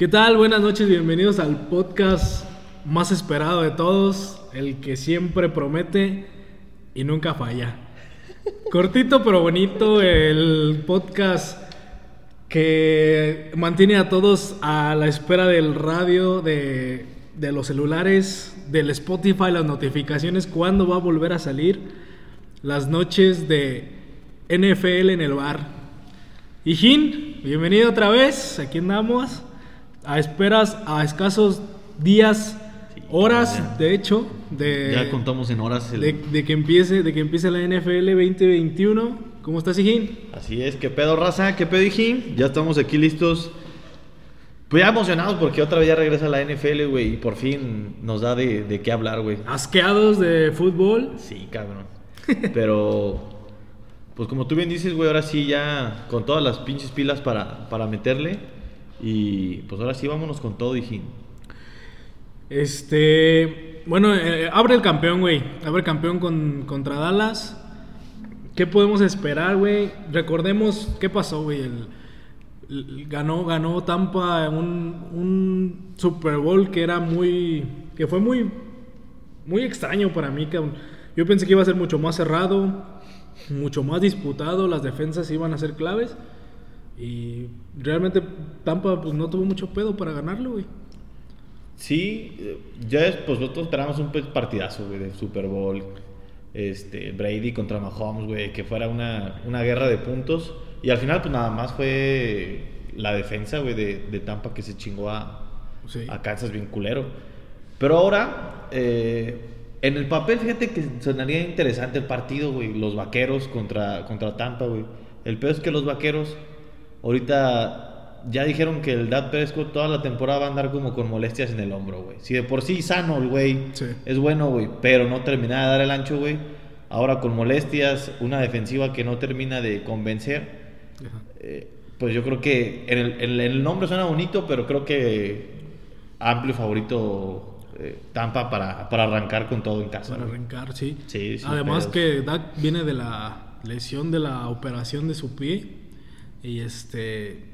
¿Qué tal? Buenas noches, bienvenidos al podcast más esperado de todos, el que siempre promete y nunca falla. Cortito pero bonito, el podcast que mantiene a todos a la espera del radio, de, los celulares, del Spotify, las notificaciones, cuándo va a volver a salir, las noches de NFL en el bar. Hijín, bienvenido otra vez, aquí andamos, a esperas, a escasos días, horas, ya. de hecho, de, Ya contamos en horas. el- de, de que empiece, de que empiece la NFL 2021. ¿Cómo estás, Hijín? Así es, qué pedo raza, qué pedo hijín. Ya estamos aquí listos. Pues ya emocionados porque otra vez ya regresa la NFL, güey, y por fin nos da de, de qué hablar, güey. Asqueados de fútbol. Sí, cabrón. Pero, pues como tú bien dices, güey, ahora sí ya con todas las pinches pilas para, para meterle. Y pues ahora sí vámonos con todo, hijín. Este, bueno, eh, abre el campeón, güey. Abre el campeón con, contra Dallas. ¿Qué podemos esperar, güey? Recordemos qué pasó, güey. El- ganó, ganó Tampa un, un Super Bowl que era muy, que fue muy, muy extraño para mí. cabrón. Yo pensé que iba a ser mucho más cerrado, mucho más disputado. Las defensas iban a ser claves. Y realmente Tampa pues, no tuvo mucho pedo para ganarlo, güey. Sí, eh, ya es, pues nosotros esperamos un partidazo, güey, del Super Bowl. Este, Brady contra Mahomes, güey, que fuera una, una guerra de puntos. Y al final, pues nada más fue la defensa, güey, de, de Tampa que se chingó a, Sí. a Kansas bien culero. Pero ahora, eh, en el papel, fíjate que sonaría interesante el partido, güey. Los vaqueros contra, contra Tampa, güey. El peor es que los vaqueros, ahorita ya dijeron que el Dak Prescott toda la temporada va a andar como con molestias en el hombro, güey. Si de por sí sano el güey Sí. es bueno, güey, pero no termina de dar el ancho, güey. Ahora con molestias, una defensiva que no termina de convencer. Ajá. Eh, pues yo creo que en el, en el nombre suena bonito, pero creo que amplio favorito eh, Tampa para, para arrancar con todo en casa. Para güey. arrancar, sí. Sí, Además pedos. que Dak viene de la lesión de la operación de su pie. Y este.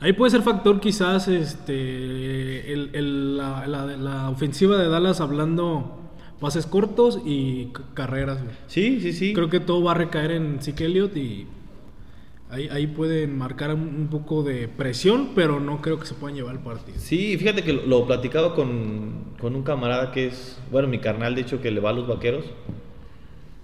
Ahí puede ser factor quizás este el- el- la, la- la ofensiva de Dallas hablando pases cortos y carreras. güey. Sí, sí, sí. Creo que todo va a recaer en Zeke Elliott y ahí, ahí pueden marcar un, un poco de presión, pero no creo que se puedan llevar el partido. Sí, fíjate que lo, lo platicaba con, con un camarada que es, bueno, mi carnal, de hecho, que le va a los vaqueros.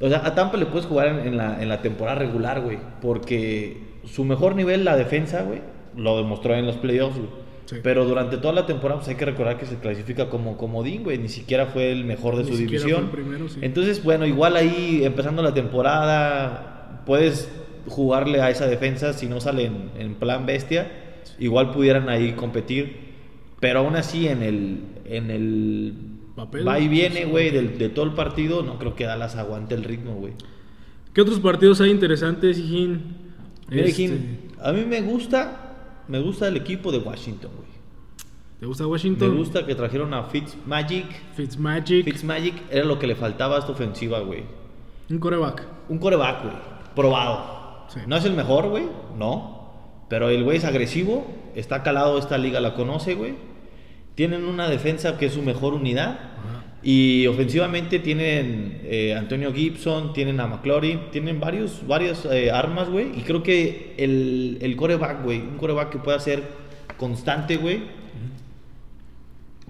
O sea, a Tampa le puedes jugar en, en la, en la temporada regular, güey. Porque su mejor nivel, la defensa, güey, lo demostró en los playoffs, güey. Sí. Pero durante toda la temporada, pues hay que recordar que se clasifica como comodín, güey. Ni siquiera fue el mejor de Ni su división. primero, sí. Entonces, bueno, igual ahí, empezando la temporada, puedes jugarle a esa defensa si no sale en, plan bestia. Igual pudieran ahí competir. Pero aún así, en el, en el Papel, va y viene, pues, güey, del- de, todo el partido, no creo que Dallas aguante el ritmo, güey. ¿Qué otros partidos hay interesantes, Hijín? Este, a mí me gusta, me gusta el equipo de Washington, güey. ¿Te gusta Me Washington? gusta que trajeron a Fitzmagic. Fitzmagic. Fitzmagic era lo que le faltaba a esta ofensiva, güey. Un coreback. Un coreback, güey. Probado. Sí. No es el mejor, güey. No. Pero el güey es agresivo. Está calado, esta liga la conoce, güey. Tienen una defensa que es su mejor unidad. Y ofensivamente tienen eh, Antonio Gibson, tienen a McLaurin, tienen varios, varias eh, armas, güey. Y creo que el, el coreback, güey, un coreback que pueda ser constante, güey,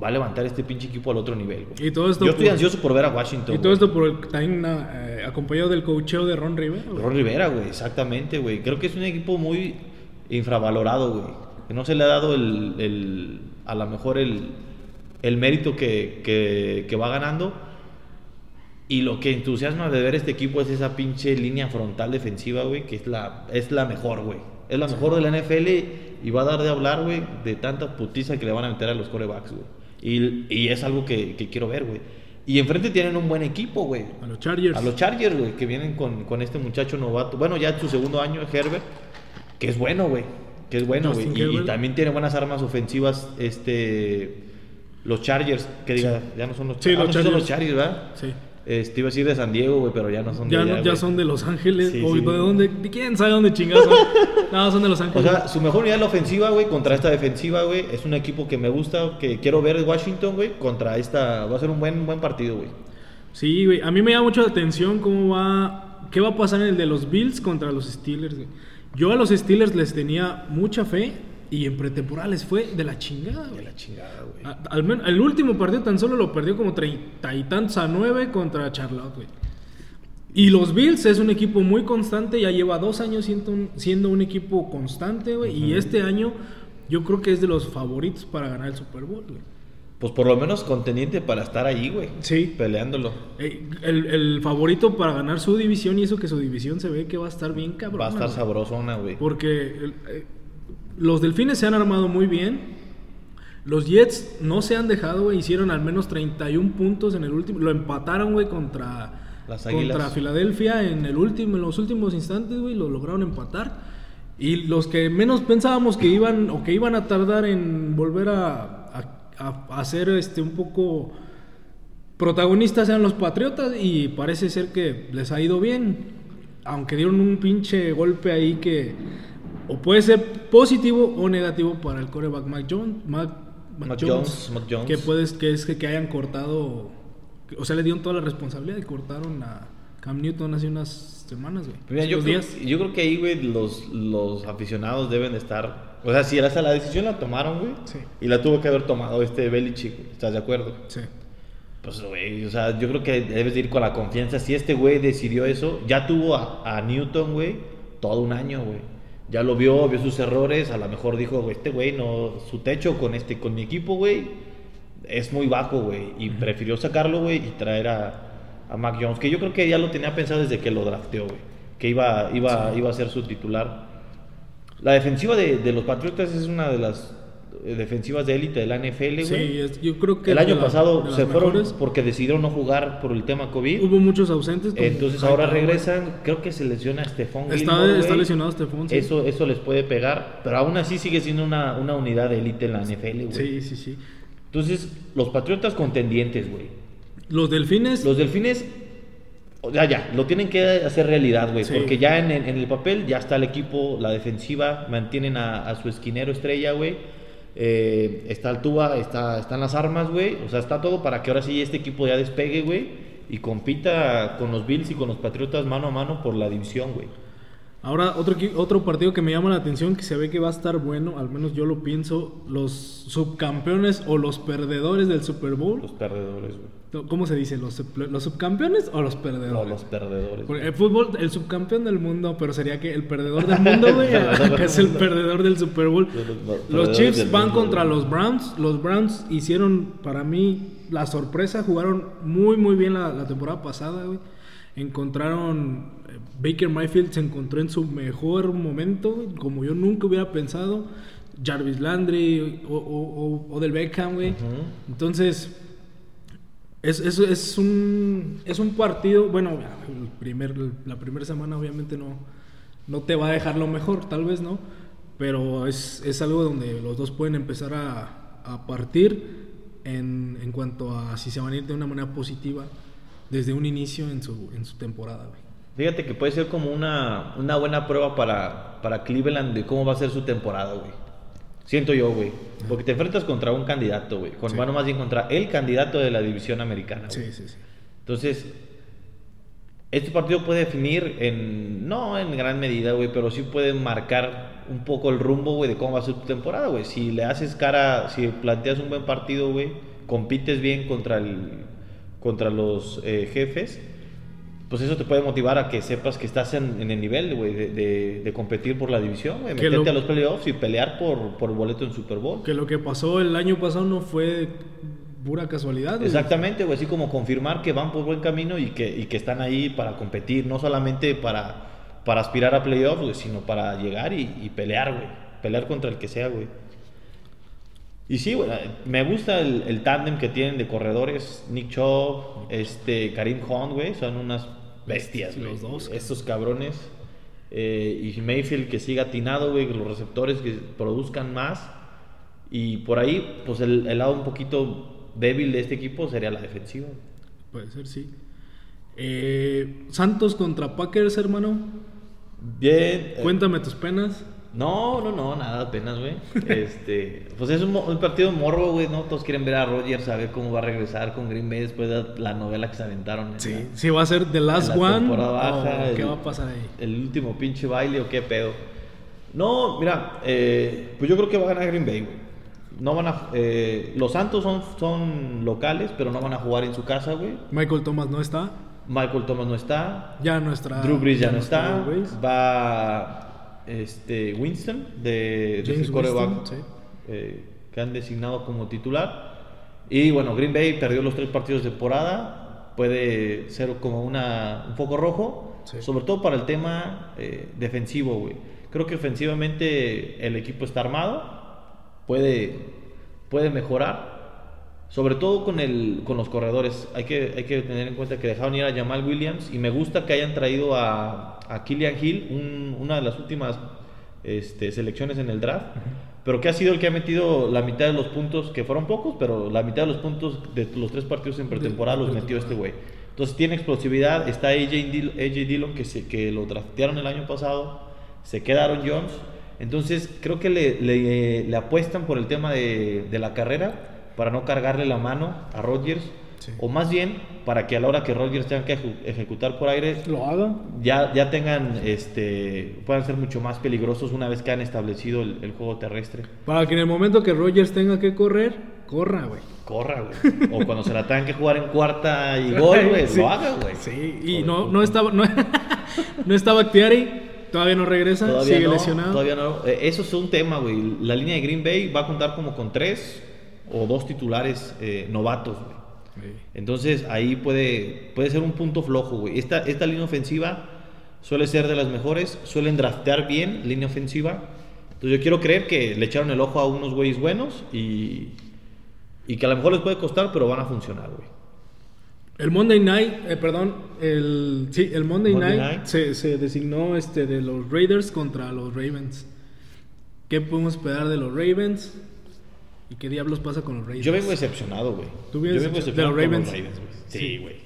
va a levantar este pinche equipo al otro nivel, güey. Y todo esto Yo estoy por- ansioso por ver a Washington. Y todo esto por el, también eh, acompañado del coacheo de Ron Rivera. Ron Rivera, güey, exactamente, güey. Creo que es un equipo muy infravalorado, güey. Que no se le ha dado el, el- a lo mejor el, el mérito que, que- que va ganando. Y lo que entusiasma de ver este equipo es esa pinche línea frontal defensiva, güey, que es la, es la mejor, güey. Es la mejor de la NFL y va a dar de hablar, güey, de tanta putiza que le van a meter a los corebacks, güey. Y, y es algo que, que quiero ver, güey. Y enfrente tienen un buen equipo, güey. A los Chargers. A los Chargers, güey, que vienen con, con este muchacho novato. Bueno, ya en su segundo año, Herbert, que es bueno, güey. Que es bueno, güey. Y, y también tiene buenas armas ofensivas, este... Los Chargers, que diga, ya no son los, Sí, ah, los no, son los Chargers. Chargers, ¿verdad? Sí. Este, iba a decir de San Diego, güey, pero ya no son de Ya, allá, no- ya son de Los Ángeles. Sí, o sí. de dónde. de ¿Quién sabe dónde chingados son? no, son de Los O Ángeles. sea, su mejor unidad en la ofensiva, güey, contra esta defensiva, güey. Es un equipo que me gusta, que quiero ver en Washington, güey, contra esta. Va a ser un buen, buen partido, güey. Sí, güey. A mí me llama mucho la atención cómo va. ¿Qué va a pasar en el de los Bills contra los Steelers, güey? Yo a los Steelers les tenía mucha fe y en pretemporada les fue de la chingada, güey. chingada, güey. A- Al menos el último partido tan solo lo perdió como treinta y tantos a nueve contra Charlotte, güey. Y los Bills es un equipo muy constante, ya lleva dos años siendo un, siendo un equipo constante, güey. Y este año yo creo que es de los favoritos para ganar el Super Bowl, güey. Pues por lo menos contendiente para estar ahí, güey. Sí. Peleándolo. El, el favorito para ganar su división y eso que su división se ve que va a estar bien cabrón. Va a estar sabrosona, güey. Porque el- eh, los delfines se han armado muy bien. Los Jets no se han dejado, güey. Hicieron al menos 31 puntos en el último. Lo empataron, güey, contra, Las contra Filadelfia en, el último, en los últimos instantes, güey. Lo lograron empatar. Y los que menos pensábamos que iban o que iban a tardar en volver a, a, a hacer este, un poco protagonistas eran los Patriotas y parece ser que les ha ido bien. Aunque dieron un pinche golpe ahí que o puede ser positivo o negativo para el coreback Mac Jones. Mac, Mac Mac Jones, Jones, Jones. Que, puedes, que es que, que hayan cortado, o sea, le dieron toda la responsabilidad y cortaron a Cam Newton hace unas semanas, güey. Mira, yo, creo, días. yo creo que ahí, güey, los, los aficionados deben de estar. O sea, si hasta la decisión la tomaron, güey. Sí. Y la tuvo que haber tomado este Belichick, ¿Estás de acuerdo? Sí. Pues, güey, o sea, yo creo que debes de ir con la confianza. Si este güey decidió eso, ya tuvo a, a Newton, güey, todo un año, güey. Ya lo vio, vio sus errores. A lo mejor dijo, este güey, no, su techo con este, con mi equipo, güey, es muy bajo, güey. Y prefirió sacarlo, güey, y traer a, a Mac Jones, que yo creo que ya lo tenía pensado desde que lo drafteó, güey. Que iba, iba, iba a ser su titular. La defensiva de, de los Patriotas es una de las defensivas de élite de la NFL, güey. Sí, es- yo creo que El año la- pasado se fueron mejores. porque decidieron no jugar por el tema COVID. Hubo muchos ausentes. Entonces ahora regresan, creo que se lesiona Está, Gilmore, está güey. lesionado Stephon. sí. Eso, eso les puede pegar, pero aún así sigue siendo una, una unidad de élite en la NFL, güey. Sí, sí, sí. Entonces, los Patriotas contendientes, güey. Los delfines. Los Delfines, sea, ya, lo tienen que hacer realidad, güey. Sí. Porque ya en, el- en el papel ya está el equipo, la defensiva, mantienen a, a su esquinero estrella, güey. Eh, está Altuba, está, están las armas, güey. O sea, está todo para que ahora sí este equipo ya despegue, güey. Y compita con los Bills y con los Patriotas mano a mano por la división, güey. Ahora, otro, otro partido que me llama la atención, que se ve que va a estar bueno, al menos yo lo pienso, los subcampeones o los perdedores del Super Bowl. Los perdedores, güey. ¿Cómo se dice? ¿Los, los subcampeones o los perdedores? No, los perdedores. Porque el fútbol, el subcampeón del mundo, pero sería que el perdedor del mundo, güey, que es el perdedor del Super Bowl. Los- Chiefs van mundo, contra los Browns. Los Browns hicieron, para mí, la sorpresa. Jugaron muy, muy bien la, la temporada pasada, güey. Encontraron. Baker Mayfield se encontró en su mejor momento, como yo nunca hubiera pensado. Jarvis Landry o, o, o- o del Beckham, güey. Entonces, es, es, es, un, es un partido, bueno, el primer, la primera semana obviamente no, no te va a dejar lo mejor, tal vez no, pero es, es algo donde los dos pueden empezar a, a partir en, en cuanto a si se van a ir de una manera positiva desde un inicio en su, en su temporada. güey. Fíjate que puede ser como una, una buena prueba para, para Cleveland de cómo va a ser su temporada, güey. Siento yo, güey. Porque te enfrentas contra un candidato, güey. Con, Sí. Bueno, más bien contra el candidato de la división americana, güey. Sí, sí, sí. Entonces, este partido puede definir en, no en gran medida, güey, pero sí puede marcar un poco el rumbo, güey, de cómo va a ser tu temporada, güey. Si le haces cara, si planteas un buen partido, güey, compites bien contra, el, contra los eh, jefes, pues eso te puede motivar a que sepas que estás en, en el nivel, güey, de, de- de competir por la división, güey, meterte lo- a los playoffs y pelear por, por el boleto en Super Bowl. Que lo que pasó el año pasado no fue pura casualidad. güey. Exactamente, güey, así como confirmar que van por buen camino y que, y que están ahí para competir, no solamente para, para aspirar a playoffs, güey, sino para llegar y, y pelear, güey, pelear contra el que sea, güey. Y sí, güey, me gusta el, el tándem que tienen de corredores, Nick Chubb, este, Karim Hunt, güey, son unas bestias, Sí, güey. los dos. Estos cabrones. Eh, y Mayfield que siga atinado, güey, que los receptores que produzcan más. Y por ahí, pues el, el lado un poquito débil de este equipo sería la defensiva. Puede ser, sí. Eh, Santos contra Packers, hermano. Bien. eh, Cuéntame tus penas. No, no, no, nada apenas, güey. Este, pues es un, partido morbo, güey, ¿no? Todos quieren ver a Rodgers, a ver cómo va a regresar con Green Bay después de la novela que se aventaron. en Sí, la- si va a ser The Last la One. temporada baja, ¿Qué el- va a pasar ahí? El último pinche baile o qué pedo. No, mira, eh, pues yo creo que va a ganar Green Bay, güey. No van a, eh, los Santos son, son locales, pero no van a jugar en su casa, güey. Michael Thomas no está. Michael Thomas no está. Ya nuestra. Drew Brees ya no está. Drew Brees. Va este Winston de, de James Winston, sí. eh, que han designado como titular. Y bueno, Green Bay perdió los tres partidos de temporada. Puede ser como una, un foco rojo, Sí. sobre todo para el tema eh, defensivo, güey. Creo que ofensivamente el equipo está armado, puede, puede mejorar. Sobre todo con, el, con los corredores. Hay que, hay que tener en cuenta que dejaron ir a Jamal Williams y me gusta que hayan traído a, a Killian Hill, un- una de las últimas este, selecciones en el draft, pero que ha sido el que ha metido la mitad de los puntos, que fueron pocos, pero la mitad de los puntos de los tres partidos en pretemporada los metió este güey. Entonces tiene explosividad, está AJ, Dill- AJ Dillon que, se, que lo draftearon el año pasado, se quedaron Jones. Entonces creo que le, le- le apuestan por el tema de, de la carrera para no cargarle la mano a Rodgers. Sí. O más bien para que a la hora que Rodgers tenga que ejecutar por aire, Lo haga. ya, ya tengan, este, puedan ser mucho más peligrosos una vez que han establecido el, el juego terrestre. Para que en el momento que Rogers tenga que correr, corra, güey. Corra, güey. O cuando se la tengan que jugar en cuarta y gol, güey, Sí. lo haga, güey. Sí, y no, no estaba, no, no estaba Actiari, todavía no regresa, Todavía sigue no, lesionado. Todavía no. Eh, Eso es un tema, güey. La línea de Green Bay va a contar como con tres o dos titulares eh, novatos, güey. Sí. Entonces ahí puede, puede ser un punto flojo, güey. Esta, esta línea ofensiva suele ser de las mejores, suelen draftear bien línea ofensiva. Entonces yo quiero creer que le echaron el ojo a unos güeyes buenos y, y que a lo mejor les puede costar, pero van a funcionar, güey. El Monday Night, eh, perdón, el, sí, el Monday, Monday Night, Night. Se, se designó este, de los Raiders contra los Ravens. ¿Qué podemos esperar de los Ravens? ¿Y qué diablos pasa con los Raiders? Yo vengo decepcionado, güey. ¿Tú Yo vengo de los decepcionado con Ravens? los Ravens, güey. Sí, güey.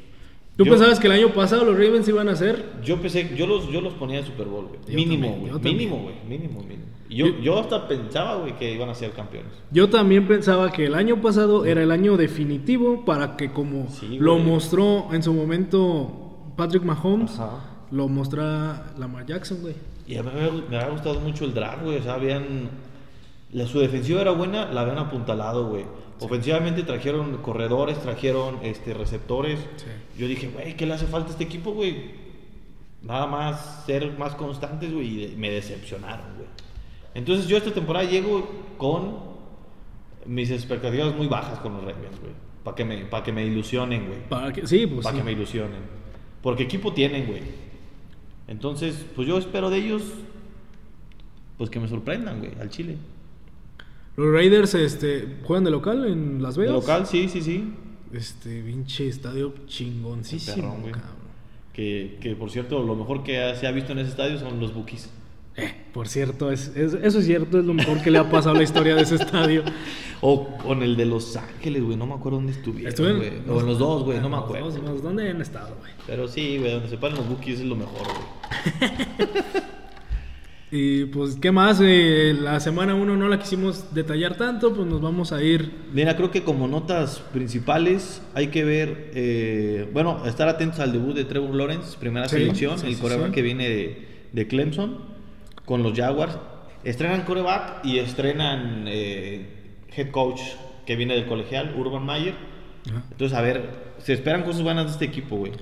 ¿Tú Yo- pensabas que el año pasado los Ravens iban a ser? Yo pensé, yo los, yo los ponía en Super Bowl, güey. Mínimo, güey. Mínimo, güey. Mínimo, mínimo. Y yo, Yo- yo hasta pensaba, güey, que iban a ser campeones. Yo también pensaba que el año pasado era el año definitivo para que como Sí, lo mostró en su momento Patrick Mahomes, Ajá. lo mostró Lamar Jackson, güey. Y a mí me, me ha gustado mucho el draft, güey. O sea, habían. La, su defensiva era buena, la habían apuntalado, güey. Ofensivamente trajeron corredores, trajeron este, receptores. Sí. Yo dije, güey, ¿qué le hace falta a este equipo, güey? Nada más ser más constantes, güey. Y de- me decepcionaron, güey. Entonces yo esta temporada llego con mis expectativas muy bajas con los Ravens, güey. Para que, me, pa' que me ilusionen, güey. Para que, sí, pues sí. que me ilusionen. Porque equipo tienen, güey. Entonces, pues yo espero de ellos, pues que me sorprendan, güey, al Chile. Los Raiders este, juegan de local en Las De Vegas. local, sí, sí, sí. Este pinche estadio chingoncísimo, Perrón, cabrón. Que, que, por cierto, lo mejor que se ha visto en ese estadio son los Bookies. Eh, por cierto, es, es- eso es cierto, es lo mejor que le ha pasado a la historia de ese estadio. O con el de Los Ángeles, güey, no me acuerdo dónde estuvieron, güey. O en los dos, güey, no me acuerdo. los- ¿Dónde han estado, güey? Pero sí, güey, donde se paran los Bookies es lo mejor, güey. Y pues, ¿qué más? Eh, la semana 1 no la quisimos detallar tanto, pues nos vamos a ir. Mira, creo que como notas principales hay que ver, eh, bueno, estar atentos al debut de Trevor Lawrence, primera Sí, selección, sí, el sí, coreback que viene de, de Clemson, con los Jaguars. Estrenan coreback y estrenan eh, head coach que viene del colegial, Urban Mayer. Entonces, a ver, se esperan cosas buenas de este equipo, güey.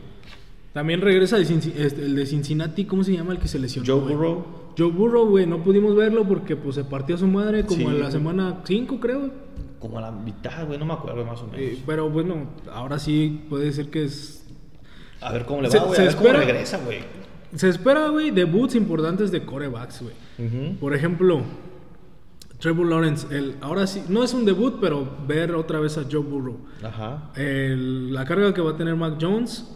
También regresa este, el de Cincinnati, ¿cómo se llama el que se lesionó? Joe? Burrow. Joe Burrow, güey, no pudimos verlo porque pues se partió su madre como Sí, en la semana 5, creo. Como a la mitad, güey, no me acuerdo más o menos. Eh, pero bueno, ahora sí puede ser que es... a ver cómo le va, güey. se A ver cómo espera- regresa, güey. Se espera, güey, debuts importantes de corebacks, güey. Por ejemplo, Trevor Lawrence, el, ahora sí, no es un debut, pero ver otra vez a Joe Burrow. Ajá. El- la carga que va a tener Mac Jones,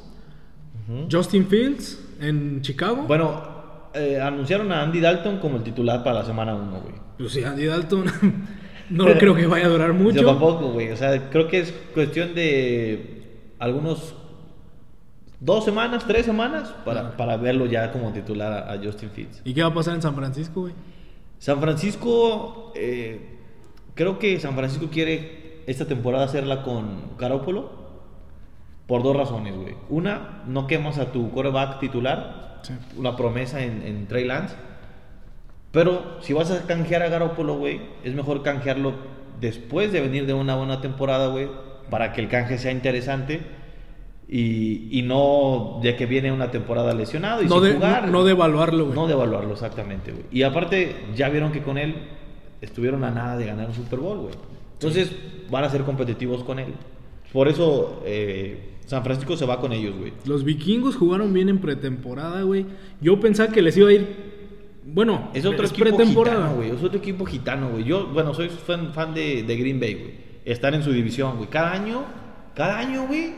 Justin Fields en Chicago. Bueno, eh, anunciaron a Andy Dalton como el titular para la semana 1, güey. Pues sí, Andy Dalton no creo que vaya a durar mucho. Yo tampoco, güey. O sea, creo que es cuestión de algunos dos semanas, tres semanas para, para verlo ya como titular a, a Justin Fields. ¿Y qué va a pasar en San Francisco, güey? San Francisco, eh, creo que San Francisco quiere esta temporada hacerla con Garoppolo por dos razones, güey. Una, no quemas a tu quarterback titular, Sí. una promesa en, en Trey Lance. Pero si vas a canjear a Garoppolo, güey, es mejor canjearlo después de venir de una buena temporada, güey, para que el canje sea interesante y, y no de que viene una temporada lesionado y No sin de, jugar. no, no devaluarlo, güey. No devaluarlo, exactamente, güey. Y aparte, ya vieron que con él estuvieron a nada de ganar un Super Bowl, güey. Entonces, van a ser competitivos con él. Por eso, eh, San Francisco se va con ellos, güey. Los vikingos jugaron bien en pretemporada, güey. Yo pensaba que les iba a ir. Bueno, Es otro equipo gitano, güey. Es otro equipo gitano, güey. Yo, bueno, soy fan, fan de, de Green Bay, güey. Están en su división, güey. Cada año, cada año, güey.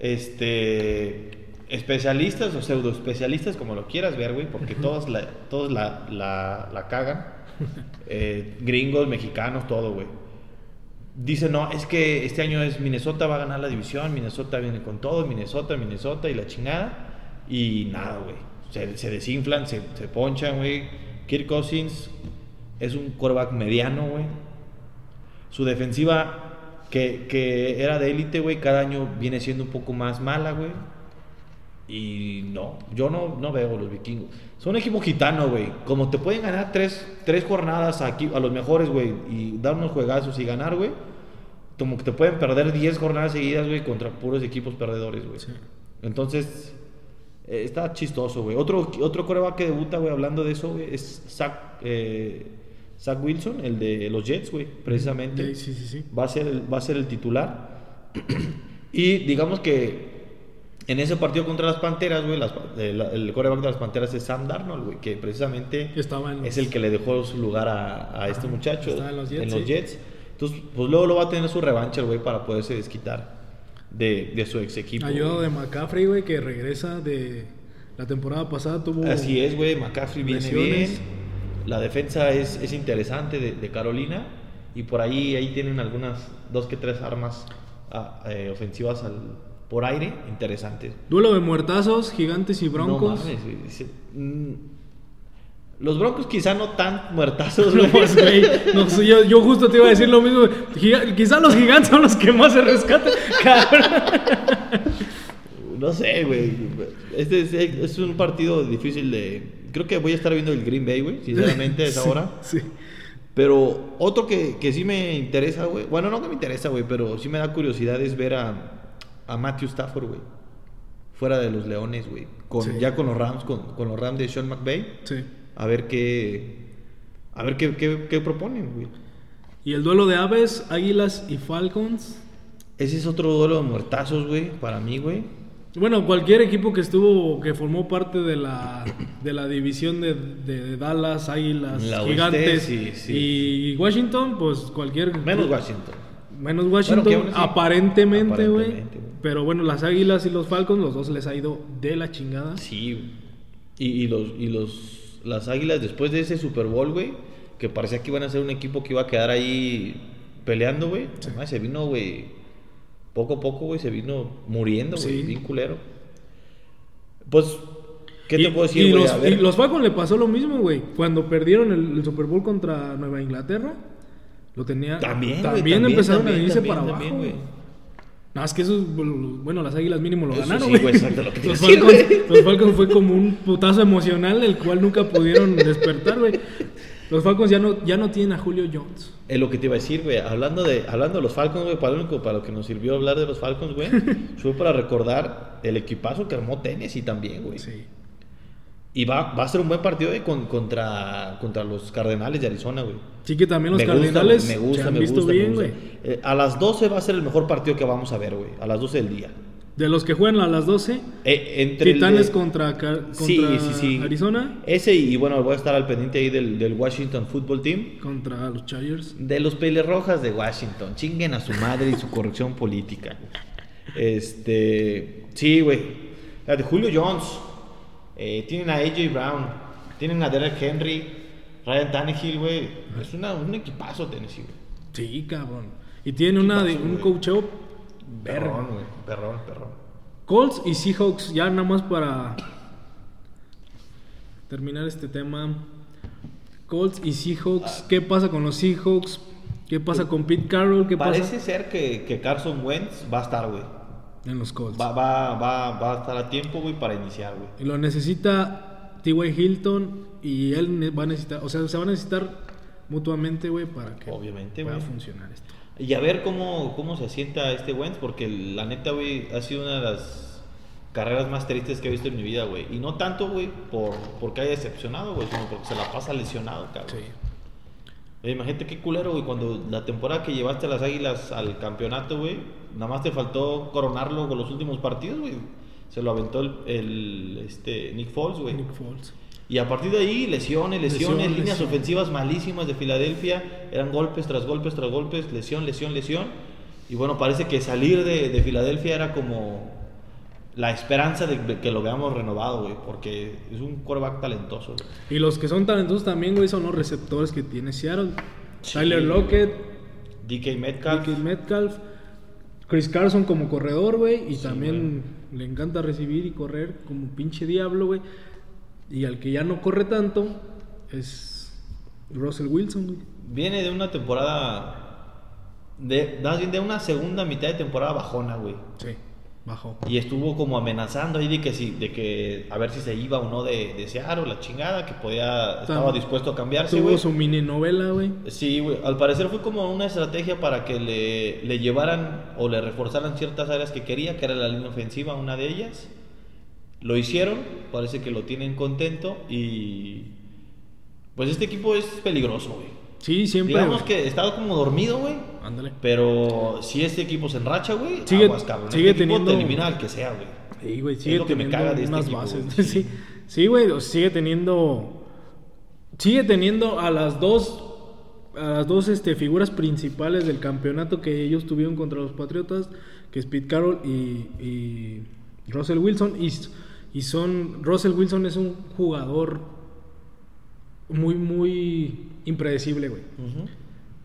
Este. Especialistas o pseudo especialistas, como lo quieras ver, güey, porque todos la, todos la, la, la cagan. Eh, gringos, mexicanos, todo, güey. Dicen, no, es que este año es Minnesota va a ganar la división, Minnesota viene con todo, Minnesota, Minnesota y la chingada. Y nada, güey. Se, se desinflan, se, se ponchan, güey. Kirk Cousins es un quarterback mediano, güey. Su defensiva, que, que era de élite, güey, cada año viene siendo un poco más mala, güey. Y no, yo no, no veo los vikingos. Son un equipo gitano, güey. Como te pueden ganar tres, tres jornadas aquí, a los mejores, güey, y dar unos juegazos y ganar, güey. Como que te pueden perder 10 jornadas seguidas, güey, contra puros equipos perdedores, güey. Sí. Entonces, eh, está chistoso, güey. Otro, otro coreback que debuta, güey, hablando de eso, güey, es Zach, eh, Zach Wilson, el de los Jets, güey, precisamente. Sí, sí, sí. sí. Va a ser el, va a ser el titular. y digamos que en ese partido contra las Panteras, güey, las- el, el quarterback de las Panteras es Sam Darnold, güey, que precisamente en los- es el que le dejó su lugar a, a este muchacho estaba en los Jets, sí. Jets. Entonces, pues luego lo va a tener su revancha, güey, para poderse desquitar de, de su ex equipo. Ayuda de McCaffrey, güey, que regresa de la temporada pasada. Tuvo Así es, güey. McCaffrey viene bien. La defensa es, es interesante de, de Carolina. Y por ahí, ahí tienen algunas, dos que tres armas ah, eh, ofensivas al, por aire interesantes. Duelo de muertazos, gigantes y broncos. No mames, mm, los broncos quizá no tan muertazos, No, güey. pues, güey, no yo, yo justo te iba a decir lo mismo. Giga- quizá los gigantes son los que más se rescatan. Cabrón. No sé, güey. Este es, es un partido difícil de... Creo que voy a estar viendo el Green Bay, güey, sinceramente, a esa Sí, hora. Sí. Pero otro que, que sí me interesa, güey. Bueno, no que me interesa, güey, pero sí me da curiosidad es ver a, a Matthew Stafford, güey. Fuera de los Leones, güey. Con, Sí. Ya con los Rams, con, con los Rams de Sean McVay. Sí. A ver qué. A ver qué, qué, qué proponen, güey. Y el duelo de aves, águilas y falcons. Ese es otro duelo de muertazos, güey, para mí, güey. Bueno, cualquier equipo que estuvo, que formó parte de la, de la división de, de Dallas, Águilas, La oeste, Gigantes sí, sí. y Washington, pues cualquier... Menos Washington. Menos Washington, Bueno, aparentemente, güey. Pero bueno, las Águilas y los Falcons, los dos les ha ido de la chingada. Sí. Y, y los, y los, las Águilas, después de ese Super Bowl, güey, que parecía que iban a ser un equipo que iba a quedar ahí peleando, güey. Se vino, güey, poco a poco, güey, se vino muriendo, güey, Sí. bien culero. Pues, ¿qué Y- te puedo decir, y güey? los, A ver. y los Falcons le pasó lo mismo, güey. Cuando perdieron el, el Super Bowl contra Nueva Inglaterra, lo tenía... También, güey, También también, empezaron también, a irse para también, abajo, güey. Nada, es que eso, bueno, las águilas mínimo lo Eso ganaron, sí, güey. exacto, lo que los, decir, Falcons, güey. los Falcons fue como un putazo emocional del cual nunca pudieron despertar, güey. Los Falcons ya no, ya no tienen a Julio Jones. Es lo que te iba a decir, güey. Hablando de, hablando de los Falcons, güey, para lo único para lo que nos sirvió hablar de los Falcons, güey, fue para recordar el equipazo que armó Tennessee también, güey. Sí. Y va, va a ser un buen partido güey, con, contra, contra los Cardenales de Arizona, güey. Sí que también los Me gusta, Cardinales güey, me gusta, se han me visto gusta, bien, gusta. güey. Eh, a las 12 va a ser el mejor partido que vamos a ver, güey. A las 12 del día. De los que juegan a las 12, Eh, entre Titanes de- contra, contra Sí, sí, sí. Arizona, Ese y, y bueno, voy a estar al pendiente ahí del, del Washington Football Team. contra los Chargers. De los Rojas de Washington. Chinguen a su madre y su corrección política. Este. Sí, güey. La de Julio Jones. Eh, tienen a AJ Brown. Tienen a Derek Henry. Ryan Tannehill, güey. Es una, un equipazo Tennessee, güey. Sí, cabrón. Y tiene una de, un coacheo Perrón, güey. Perrón, perrón. Colts y Seahawks, ya nada más para terminar este tema. Colts y Seahawks, ¿qué pasa con los Seahawks? ¿Qué pasa con Pete Carroll? ¿Qué Parece pasa ser que, que Carson Wentz va a estar, güey. En los Colts? Va, va, va, va a estar a tiempo, güey, para iniciar, güey. Y lo necesita T.Y. Hilton y él va a necesitar, o sea, se van a necesitar mutuamente, güey, para que Obviamente, pueda funcionar esto. Y a ver cómo, cómo se asienta este Wentz, porque la neta, güey, ha sido una de las carreras más tristes que he visto en mi vida, güey. Y no tanto, güey, por, porque haya decepcionado, güey, sino porque se la pasa lesionado, cabrón. Sí. Oye, Imagínate qué culero, güey, cuando la temporada que llevaste a las Águilas al campeonato, güey, nada más te faltó coronarlo con los últimos partidos, güey. Se lo aventó el, el, este, Nick Foles, güey. Nick Foles. Y a partir de ahí, lesiones, lesiones, Lesión, líneas lesión. ofensivas malísimas de Filadelfia. Eran golpes tras golpes tras golpes, lesión, lesión, lesión. Y bueno, parece que salir de, de Filadelfia era como la esperanza de que lo veamos renovado, güey. Porque es un quarterback talentoso. güey. Y los que son talentosos también, güey, son los receptores que tiene Seattle. Sí, Tyler. Lockett, DK Metcalf. DK Metcalf, Chris Carson como corredor, güey, y Sí, también le encanta recibir y correr como pinche diablo, güey. Y al que ya no corre tanto es Russell Wilson, güey. Viene de una temporada. De, más bien de una segunda mitad de temporada bajona, güey. Sí, bajó. Y estuvo como amenazando ahí de que si, de que a ver si se iba o no de, de Seattle, la chingada, que podía, estaba dispuesto a cambiarse, Tuvo güey. su mini novela, güey. Sí, güey. Al parecer fue como una estrategia para que le, le llevaran o le reforzaran ciertas áreas que quería, que era la línea ofensiva, una de ellas. Lo hicieron, parece que lo tienen contento y. Pues este equipo es peligroso, güey. Sí, siempre. Digamos güey. que estaba como dormido, güey. Ándale. Pero si este equipo se enracha, güey, Sigue- aguas, cabrón. sigue este teniendo- te elimina al que sea, güey. Sí, güey, Es sigue lo que me teniendo caga de este equipo, bases. güey. Sí, sí, güey, sigue teniendo. Sigue teniendo a las dos. A las dos este, figuras principales del campeonato que ellos tuvieron contra los Patriotas, que es Pete Carroll y, y Russell Wilson. Y, y son. Russell Wilson es un jugador muy, muy impredecible, güey. Ujú.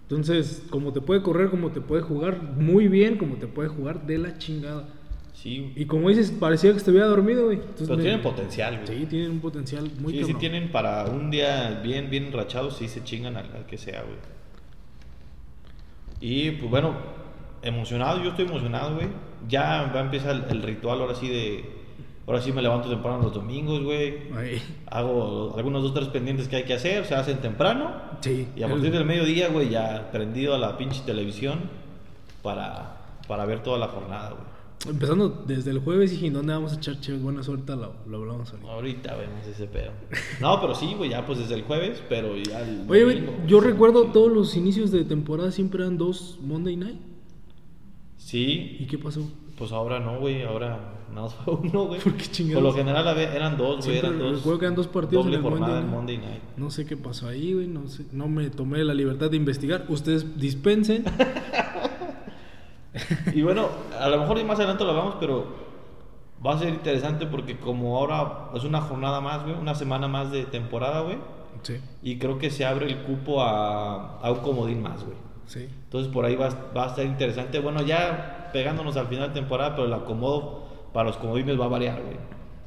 Entonces, como te puede correr, como te puede jugar muy bien, como te puede jugar de la chingada. Sí, Y como dices, parecía que estuviera dormido, güey. Entonces, pero me- tienen potencial, güey. Sí, tienen un potencial muy sí, sí tienen para un día bien, bien enrachado, sí se chingan al, al que sea, güey. Y pues bueno, emocionado, yo estoy emocionado, güey. Ya va a empezar el, el ritual ahora sí de... Ahora sí me levanto temprano los domingos, güey. Hago algunos dos, tres pendientes que hay que hacer, se hacen temprano. sí. Y a el- partir del mediodía, güey, ya prendido a la pinche televisión para, para ver toda la jornada, güey. Empezando desde el jueves y dónde vamos a echar chévere. Buena suerte, lo, lo hablamos ahorita. Ahorita vemos ese pedo. No, pero sí, güey, ya pues desde el jueves, pero ya el Oye, domingo, yo pues, recuerdo sí. todos los inicios de temporada siempre eran dos Monday Night. Sí, ¿Y qué pasó? Pues ahora no, güey, ahora nada más fue uno, güey. ¿Por qué chingados? Por lo general eran dos, güey, eran dos. recuerdo que eran dos partidos Doble en el jornada Monday Night. Monday Night. No sé qué pasó ahí, güey. No, sé, no me tomé la libertad de investigar. Ustedes dispensen. Y bueno, a lo mejor más adelante lo hablamos, pero va a ser interesante porque como ahora es una jornada más, güey, una semana más de temporada, güey. sí, Y creo que se abre el cupo a, a un comodín más, güey. sí. Entonces por ahí va, va a estar interesante. Bueno, ya pegándonos al final de temporada, pero el acomodo para los comodines va a variar, güey.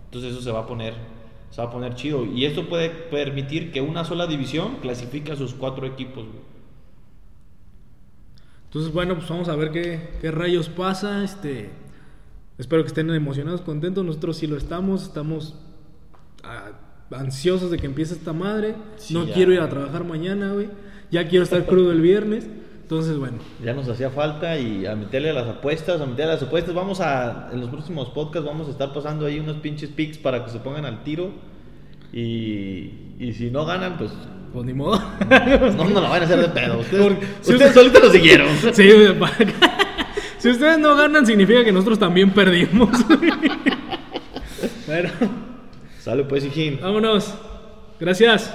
Entonces eso se va a poner, se va a poner chido. Y esto puede permitir que una sola división clasifique a sus cuatro equipos, güey. Entonces, bueno, pues vamos a ver qué, qué rayos pasa. Este, espero que estén emocionados, contentos. Nosotros sí lo estamos. Estamos ah, ansiosos de que empiece esta madre. Sí, no ya. quiero ir a trabajar mañana, güey. Ya quiero estar crudo el viernes. Entonces, bueno, Ya nos hacía falta y a meterle a las apuestas, a meterle a las apuestas. Vamos a, en los próximos podcasts vamos a estar pasando ahí unos pinches picks para que se pongan al tiro. Y, y si no ganan, pues pues ni modo. no nos lo van a hacer de pedo. Ustedes, Porque- si ustedes usted- solitos lo siguieron. Sí, si ustedes no ganan, significa que nosotros también perdimos. bueno, Sale pues, hijín. vámonos. Gracias.